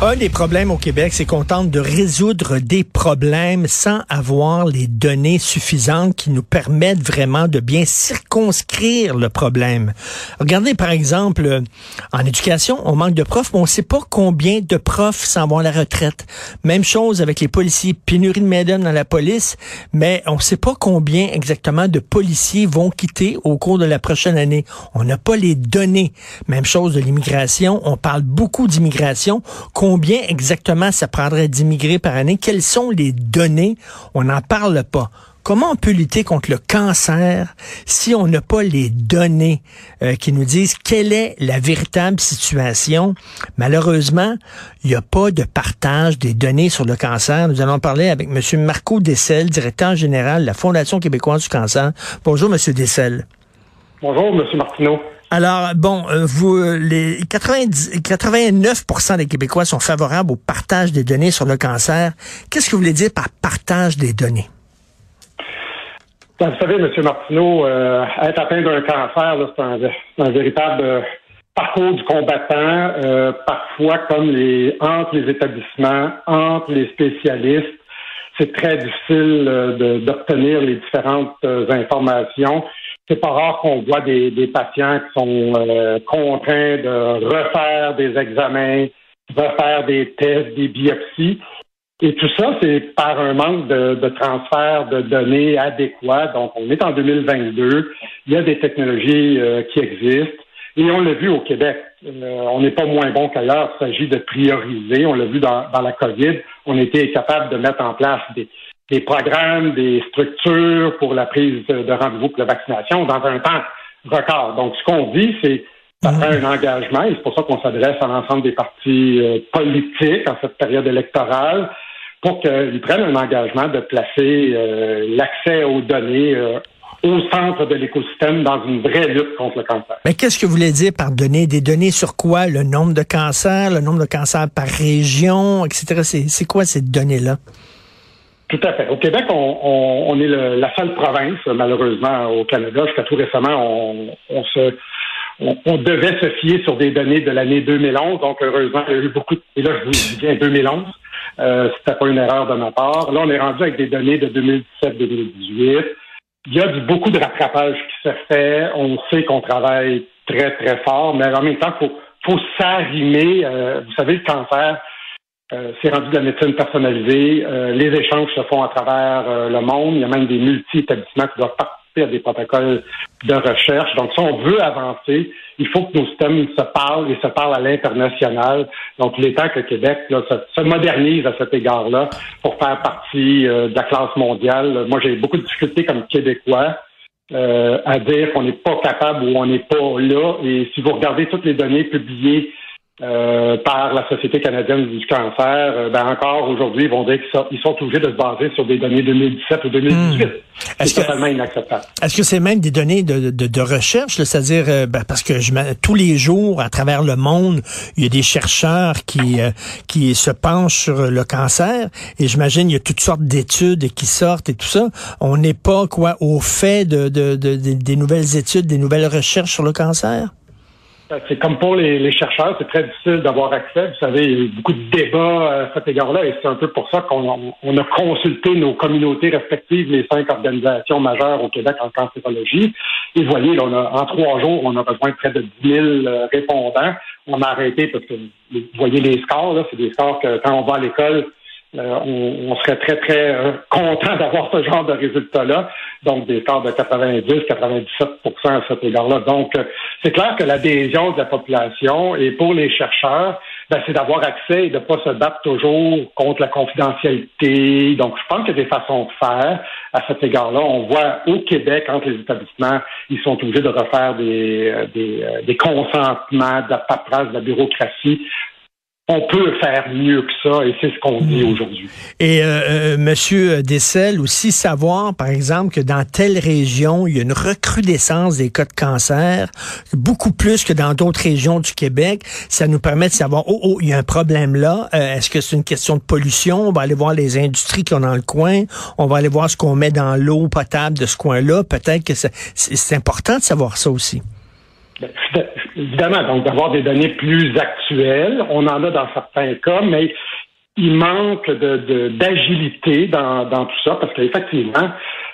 Un des problèmes au Québec, c'est qu'on tente de résoudre des problèmes sans avoir les données suffisantes qui nous permettent vraiment de bien circonscrire le problème. Regardez par exemple, en éducation, on manque de profs, mais on ne sait pas combien de profs s'en vont à la retraite. Même chose avec les policiers, pénurie de main dans la police, mais on ne sait pas combien exactement de policiers vont quitter au cours de la prochaine année. On n'a pas les données. Même chose de l'immigration. On parle beaucoup d'immigration. Combien exactement ça prendrait d'immigrer par année? Quelles sont les données? On n'en parle pas. Comment on peut lutter contre le cancer si on n'a pas les données euh, qui nous disent quelle est la véritable situation? Malheureusement, il n'y a pas de partage des données sur le cancer. Nous allons parler avec M. Marco Dessel, directeur général de la Fondation québécoise du cancer. Bonjour, M. Dessel. Bonjour, M. Martineau. Alors, bon, euh, vous, euh, les 90, 89% des Québécois sont favorables au partage des données sur le cancer. Qu'est-ce que vous voulez dire par partage des données? Ben, vous savez, M. Martineau, euh, être atteint d'un cancer, c'est un, véritable parcours du combattant, parfois comme entre les établissements, entre les spécialistes. C'est très difficile d'obtenir les différentes informations c'est pas rare qu'on voit des, patients qui sont euh, contraints de refaire des examens, refaire des tests, des biopsies. Et tout ça, c'est par un manque de, transfert de données adéquats. Donc, on est en 2022. Il y a des technologies euh, qui existent. Et on l'a vu au Québec. Euh, on n'est pas moins bon qu'ailleurs. Il s'agit de prioriser. On l'a vu dans, dans la COVID. On était capable de mettre en place des, des programmes, des structures pour la prise de rendez-vous pour la vaccination dans un temps record. Donc, ce qu'on dit, c'est ça prend un engagement et c'est pour ça qu'on s'adresse à l'ensemble des partis euh, politiques en cette période électorale pour qu'ils prennent un engagement de placer euh, l'accès aux données euh, au centre de l'écosystème dans une vraie lutte contre le cancer. Mais qu'est-ce que vous voulez dire par données? Des données sur quoi? Le nombre de cancers, le nombre de cancers par région, etc. C'est quoi ces données-là? Tout à fait. Au Québec, on, est la seule province, malheureusement, au Canada. Jusqu'à tout récemment, on, se on, devait se fier sur des données de l'année 2011. Donc, heureusement, il y a eu beaucoup de... Et là, je vous dis 2011. Euh, C'était pas une erreur de ma part. Là, on est rendu avec des données de 2017-2018. Il y a du, beaucoup de rattrapage qui se fait. On sait qu'on travaille très, très fort, mais en même temps, il faut, faut s'arrimer. Euh, vous savez, le cancer, euh, c'est rendu de la médecine personnalisée. Euh, les échanges se font à travers euh, le monde. Il y a même des multi-établissements qui doivent participer à des protocoles de recherche. Donc, si on veut avancer, il faut que nos systèmes se parlent et se parlent à l'international. Donc, il est temps que le Québec se, modernise à cet égard-là pour faire partie de la classe mondiale. Moi, j'ai beaucoup de difficultés comme Québécois. à dire qu'on n'est pas capable ou on n'est pas là. Et si vous regardez toutes les données publiées euh, par la Société canadienne du cancer, euh, ben encore aujourd'hui, ils vont dire qu'ils sont, obligés de se baser sur des données 2017 ou 2018. Hmm. C'est totalement inacceptable. Est-ce que c'est même des données de, de, de recherche, c'est-à-dire euh, ben, parce que je, tous les jours, à travers le monde, il y a des chercheurs qui qui se penchent sur le cancer, et j'imagine il y a toutes sortes d'études qui sortent et tout ça. On n'est pas quoi au fait de, de, de des nouvelles études, des nouvelles recherches sur le cancer? C'est comme pour les, chercheurs, c'est très difficile d'avoir accès. Vous savez, il y a eu beaucoup de débats à cet égard-là et c'est un peu pour ça qu'on a consulté nos communautés respectives, les cinq organisations majeures au Québec en cancérologie. Et vous voyez, on a, en trois jours, on a besoin de près de 10 000 euh, répondants. On a arrêté parce que vous voyez les scores, là, c'est des scores que quand on va à l'école, euh, on, serait très, très euh, content d'avoir ce genre de résultats-là. Donc, des scores de 90, 97% à cet égard-là. Donc, euh, c'est clair que l'adhésion de la population et pour les chercheurs, ben, c'est d'avoir accès et de ne pas se battre toujours contre la confidentialité. Donc, je pense qu'il y a des façons de faire à cet égard-là. On voit au Québec, entre les établissements, ils sont obligés de refaire des, des, des consentements, de la paperasse, de la bureaucratie on peut faire mieux que ça et c'est ce qu'on dit hmm. aujourd'hui. Et euh, euh, Monsieur Dessel aussi savoir, par exemple, que dans telle région, il y a une recrudescence des cas de cancer, beaucoup plus que dans d'autres régions du Québec. Ça nous permet de savoir, oh, oh, il y a un problème là. Euh, est-ce que c'est une question de pollution? On va aller voir les industries qui ont dans le coin. On va aller voir ce qu'on met dans l'eau potable de ce coin-là. Peut-être que c'est important de savoir ça aussi. Ben, évidemment, donc d'avoir des données plus actuelles. On en a dans certains cas, mais il manque d'agilité dans, dans tout ça parce qu'effectivement,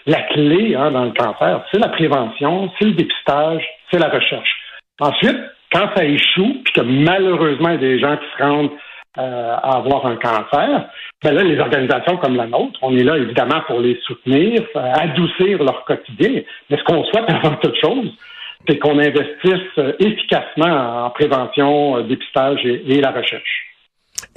la clé hein, dans le cancer, c'est la prévention, c'est le dépistage, c'est la recherche. Ensuite, quand ça échoue, puis que malheureusement, il y a des gens qui se rendent euh, à avoir un cancer, ben là, les organisations comme la nôtre, on est là évidemment pour les soutenir, euh, adoucir leur quotidien. Mais ce qu'on souhaite avant toute chose, c'est qu'on investisse euh, efficacement en prévention, euh, dépistage et, la recherche.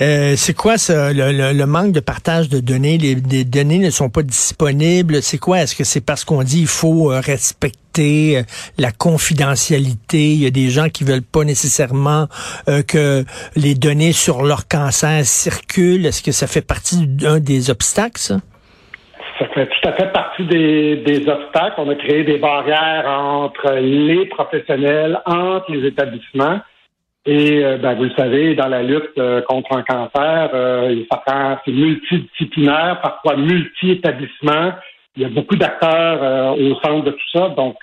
Euh, c'est quoi ça, le, manque de partage de données? Les, données ne sont pas disponibles. C'est quoi? Est-ce que c'est parce qu'on dit il faut respecter la confidentialité? Il y a des gens qui veulent pas nécessairement que les données sur leur cancer circulent. Est-ce que ça fait partie d'un des obstacles, ça? Ça fait tout à fait partie des, obstacles. On a créé des barrières entre les professionnels, entre les établissements. Et euh, ben, vous le savez, dans la lutte euh, contre un cancer, euh, ça c'est multidisciplinaire, parfois multi-établissements. Il y a beaucoup d'acteurs au centre de tout ça. Donc,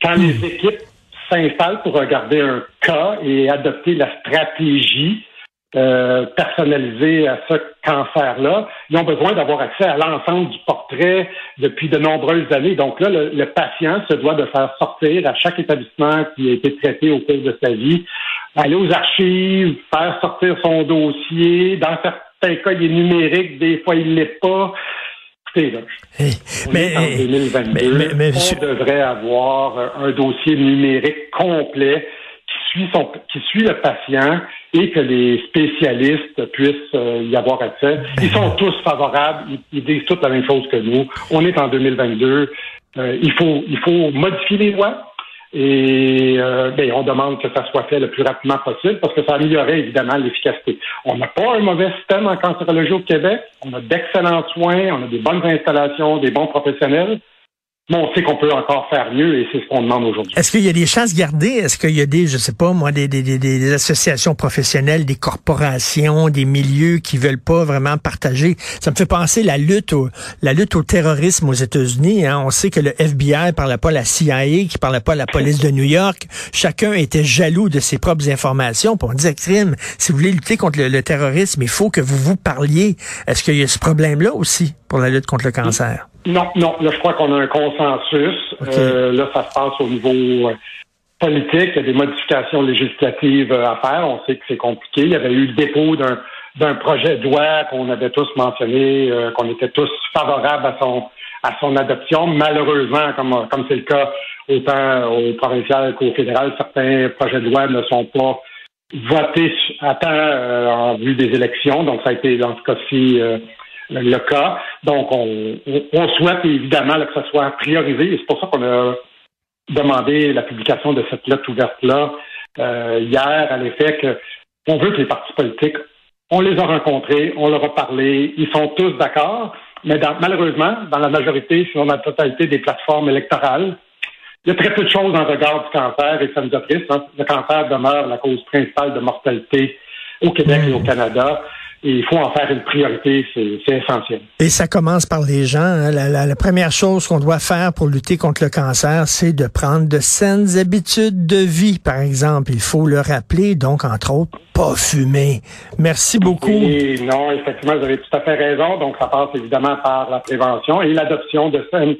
quand les équipes s'installent pour regarder un cas et adopter la stratégie euh, personnalisé à ce cancer-là. Ils ont besoin d'avoir accès à l'ensemble du portrait depuis de nombreuses années. Donc là, le, patient se doit de faire sortir à chaque établissement qui a été traité au cours de sa vie, aller aux archives, faire sortir son dossier. Dans certains cas, il est numérique, des fois, il ne l'est pas. Écoutez, là, mais, en 2022, on devrait avoir un dossier numérique complet qui suit, son, qui suit le patient et que les spécialistes puissent euh, y avoir accès. Ils sont tous favorables, ils, disent toutes la même chose que nous. On est en 2022. Euh, il faut il faut modifier les lois et euh, ben, on demande que ça soit fait le plus rapidement possible parce que ça améliorerait évidemment l'efficacité. On n'a pas un mauvais système en cancérologie au Québec. On a d'excellents soins, on a des bonnes installations, des bons professionnels. Mais on sait qu'on peut encore faire mieux et c'est ce qu'on demande aujourd'hui. Est-ce qu'il y a des chances gardées? Est-ce qu'il y a des, je sais pas, moi, des, associations professionnelles, des corporations, des milieux qui veulent pas vraiment partager? Ça me fait penser la lutte au, la lutte au terrorisme aux États-Unis. Hein. On sait que le FBI parlait pas à la CIA, qui parlait pas à la police de New York. Chacun était jaloux de ses propres informations. Puis on disait, crime, si vous voulez lutter contre le, terrorisme, il faut que vous vous parliez. Est-ce qu'il y a ce problème-là aussi pour la lutte contre le cancer? Non, non. Là, je crois qu'on a un consensus. Euh, là, ça se passe au niveau euh, politique. Il y a des modifications législatives euh, à faire. On sait que c'est compliqué. Il y avait eu le dépôt d'un d'un projet de loi qu'on avait tous mentionné, qu'on était tous favorables à son à son adoption. Malheureusement, comme comme c'est le cas autant au provincial qu'au fédéral, certains projets de loi ne sont pas votés à temps en vue des élections. Donc, ça a été dans ce cas-ci le cas. Donc, on, souhaite évidemment que ce soit priorisé c'est pour ça qu'on a demandé la publication de cette lettre ouverte-là euh, hier à l'effet que on veut que les partis politiques, on les a rencontrés, on leur a parlé, ils sont tous d'accord, mais malheureusement, dans la majorité, sinon dans la totalité des plateformes électorales, il y a très peu de choses en regard du cancer et ça nous a triste. Hein. Le cancer demeure la cause principale de mortalité au Québec et au Canada il faut en faire une priorité, c'est essentiel. Et ça commence par les gens. Hein. La, première chose qu'on doit faire pour lutter contre le cancer, c'est de prendre de saines habitudes de vie, par exemple. Il faut le rappeler, donc, entre autres, pas fumer. Merci beaucoup. non, effectivement, vous avez tout à fait raison. Donc, ça passe évidemment par la prévention et l'adoption de saines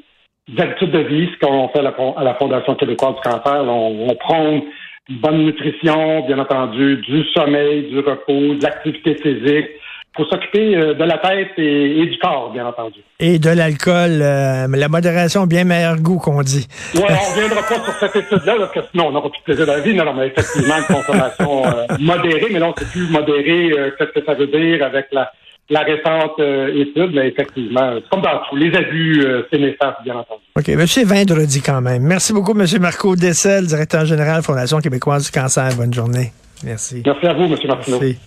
habitudes de vie, ce qu'on fait à la Fondation québécoise du cancer. On, on prend bonne nutrition, bien entendu, du sommeil, du repos, de l'activité physique. Il faut s'occuper euh, de la tête et, du corps, bien entendu. Et de l'alcool, euh, la modération, bien meilleur goût qu'on dit. Oui, on ne reviendra pas sur cette étude-là, parce que sinon on n'aura plus de plaisir dans la vie. Non, non, mais effectivement, une consommation euh, modérée, mais non, c'est plus modéré, qu'est-ce que ça veut dire avec la, la récente étude, mais effectivement, comme dans les abus, c'est néfaste, bien entendu. OK. Monsieur Vendredi quand même. Merci beaucoup, Monsieur Marco Dessel, directeur général Fondation québécoise du cancer. Bonne journée. Merci. Merci à vous, Monsieur Martineau. Merci.